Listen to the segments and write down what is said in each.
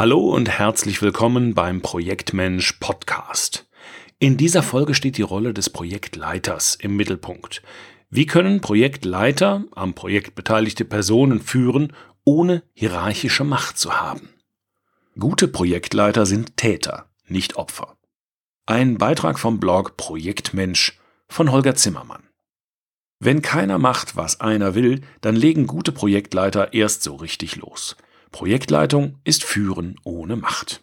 Hallo und herzlich willkommen beim Projektmensch Podcast. In dieser Folge steht die Rolle des Projektleiters im Mittelpunkt. Wie können Projektleiter am Projekt beteiligte Personen führen, ohne hierarchische Macht zu haben? Gute Projektleiter sind Täter, nicht Opfer. Ein Beitrag vom Blog Projektmensch von Holger Zimmermann. Wenn keiner macht, was einer will, dann legen gute Projektleiter erst so richtig los. Projektleitung ist Führen ohne Macht.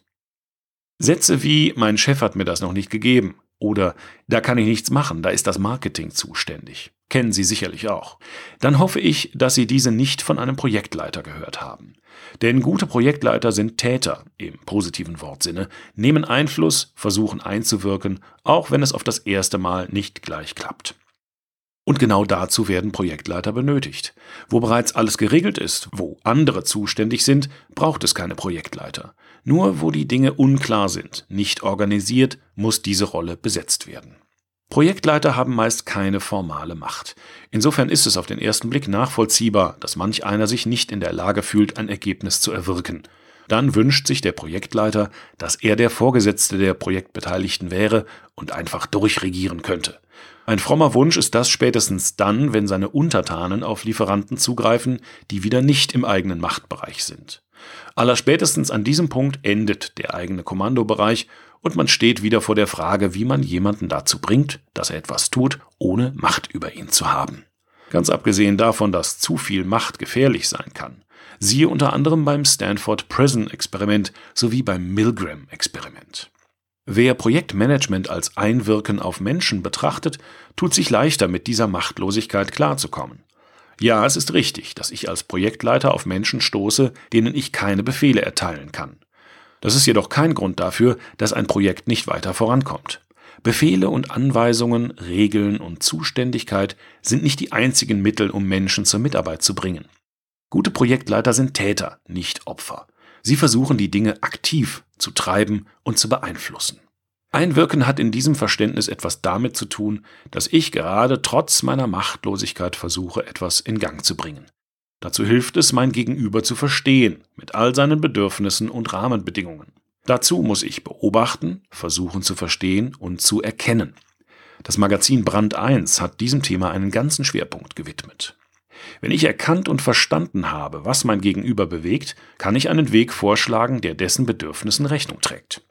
Sätze wie Mein Chef hat mir das noch nicht gegeben oder Da kann ich nichts machen, da ist das Marketing zuständig. Kennen Sie sicherlich auch. Dann hoffe ich, dass Sie diese nicht von einem Projektleiter gehört haben. Denn gute Projektleiter sind Täter im positiven Wortsinne, nehmen Einfluss, versuchen einzuwirken, auch wenn es auf das erste Mal nicht gleich klappt. Und genau dazu werden Projektleiter benötigt. Wo bereits alles geregelt ist, wo andere zuständig sind, braucht es keine Projektleiter. Nur wo die Dinge unklar sind, nicht organisiert, muss diese Rolle besetzt werden. Projektleiter haben meist keine formale Macht. Insofern ist es auf den ersten Blick nachvollziehbar, dass manch einer sich nicht in der Lage fühlt, ein Ergebnis zu erwirken. Dann wünscht sich der Projektleiter, dass er der Vorgesetzte der Projektbeteiligten wäre und einfach durchregieren könnte. Ein frommer Wunsch ist das spätestens dann, wenn seine Untertanen auf Lieferanten zugreifen, die wieder nicht im eigenen Machtbereich sind. Allerspätestens an diesem Punkt endet der eigene Kommandobereich und man steht wieder vor der Frage, wie man jemanden dazu bringt, dass er etwas tut, ohne Macht über ihn zu haben. Ganz abgesehen davon, dass zu viel Macht gefährlich sein kann. Siehe unter anderem beim Stanford Prison Experiment sowie beim Milgram Experiment. Wer Projektmanagement als Einwirken auf Menschen betrachtet, tut sich leichter mit dieser Machtlosigkeit klarzukommen. Ja, es ist richtig, dass ich als Projektleiter auf Menschen stoße, denen ich keine Befehle erteilen kann. Das ist jedoch kein Grund dafür, dass ein Projekt nicht weiter vorankommt. Befehle und Anweisungen, Regeln und Zuständigkeit sind nicht die einzigen Mittel, um Menschen zur Mitarbeit zu bringen. Gute Projektleiter sind Täter, nicht Opfer. Sie versuchen die Dinge aktiv zu treiben und zu beeinflussen. Einwirken hat in diesem Verständnis etwas damit zu tun, dass ich gerade trotz meiner Machtlosigkeit versuche, etwas in Gang zu bringen. Dazu hilft es, mein Gegenüber zu verstehen, mit all seinen Bedürfnissen und Rahmenbedingungen. Dazu muss ich beobachten, versuchen zu verstehen und zu erkennen. Das Magazin Brand 1 hat diesem Thema einen ganzen Schwerpunkt gewidmet. Wenn ich erkannt und verstanden habe, was mein Gegenüber bewegt, kann ich einen Weg vorschlagen, der dessen Bedürfnissen Rechnung trägt.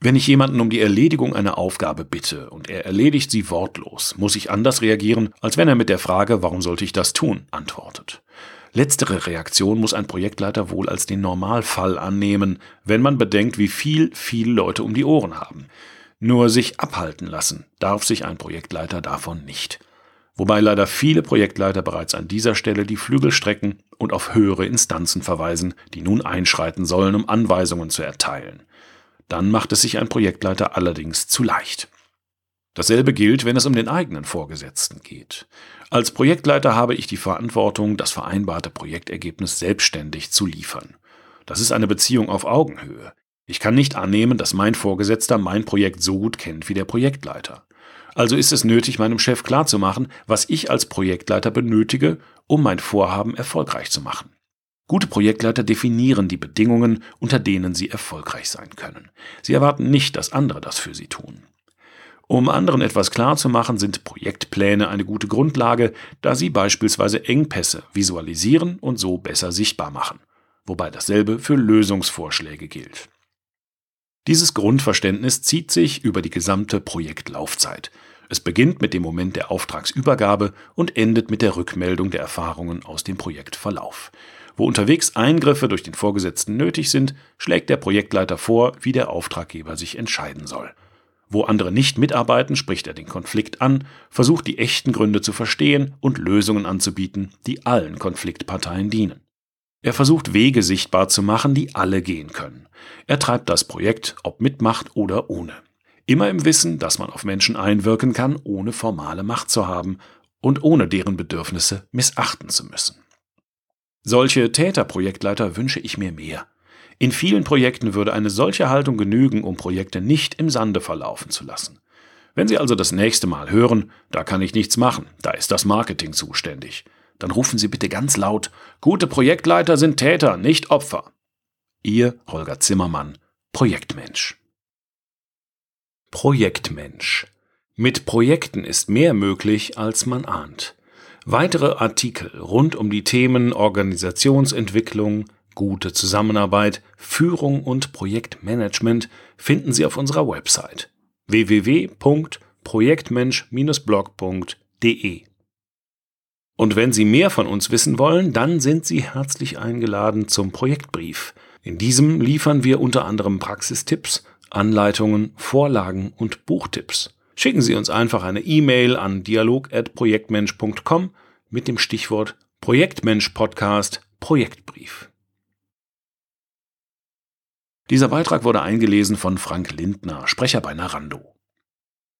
Wenn ich jemanden um die Erledigung einer Aufgabe bitte und er erledigt sie wortlos, muss ich anders reagieren, als wenn er mit der Frage, warum sollte ich das tun, antwortet. Letztere Reaktion muss ein Projektleiter wohl als den Normalfall annehmen, wenn man bedenkt, wie viel viele Leute um die Ohren haben. Nur sich abhalten lassen darf sich ein Projektleiter davon nicht wobei leider viele Projektleiter bereits an dieser Stelle die Flügel strecken und auf höhere Instanzen verweisen, die nun einschreiten sollen, um Anweisungen zu erteilen. Dann macht es sich ein Projektleiter allerdings zu leicht. Dasselbe gilt, wenn es um den eigenen Vorgesetzten geht. Als Projektleiter habe ich die Verantwortung, das vereinbarte Projektergebnis selbstständig zu liefern. Das ist eine Beziehung auf Augenhöhe. Ich kann nicht annehmen, dass mein Vorgesetzter mein Projekt so gut kennt wie der Projektleiter. Also ist es nötig, meinem Chef klarzumachen, was ich als Projektleiter benötige, um mein Vorhaben erfolgreich zu machen. Gute Projektleiter definieren die Bedingungen, unter denen sie erfolgreich sein können. Sie erwarten nicht, dass andere das für sie tun. Um anderen etwas klarzumachen, sind Projektpläne eine gute Grundlage, da sie beispielsweise Engpässe visualisieren und so besser sichtbar machen. Wobei dasselbe für Lösungsvorschläge gilt. Dieses Grundverständnis zieht sich über die gesamte Projektlaufzeit. Es beginnt mit dem Moment der Auftragsübergabe und endet mit der Rückmeldung der Erfahrungen aus dem Projektverlauf. Wo unterwegs Eingriffe durch den Vorgesetzten nötig sind, schlägt der Projektleiter vor, wie der Auftraggeber sich entscheiden soll. Wo andere nicht mitarbeiten, spricht er den Konflikt an, versucht die echten Gründe zu verstehen und Lösungen anzubieten, die allen Konfliktparteien dienen. Er versucht Wege sichtbar zu machen, die alle gehen können. Er treibt das Projekt, ob mit Macht oder ohne. Immer im Wissen, dass man auf Menschen einwirken kann, ohne formale Macht zu haben und ohne deren Bedürfnisse missachten zu müssen. Solche Täterprojektleiter wünsche ich mir mehr. In vielen Projekten würde eine solche Haltung genügen, um Projekte nicht im Sande verlaufen zu lassen. Wenn Sie also das nächste Mal hören, da kann ich nichts machen, da ist das Marketing zuständig, dann rufen Sie bitte ganz laut, gute Projektleiter sind Täter, nicht Opfer. Ihr Holger Zimmermann, Projektmensch. Projektmensch. Mit Projekten ist mehr möglich, als man ahnt. Weitere Artikel rund um die Themen Organisationsentwicklung, gute Zusammenarbeit, Führung und Projektmanagement finden Sie auf unserer Website www.projektmensch-blog.de. Und wenn Sie mehr von uns wissen wollen, dann sind Sie herzlich eingeladen zum Projektbrief. In diesem liefern wir unter anderem Praxistipps, Anleitungen, Vorlagen und Buchtipps. Schicken Sie uns einfach eine E-Mail an dialog@projektmensch.com mit dem Stichwort Projektmensch Podcast Projektbrief. Dieser Beitrag wurde eingelesen von Frank Lindner, Sprecher bei Narando.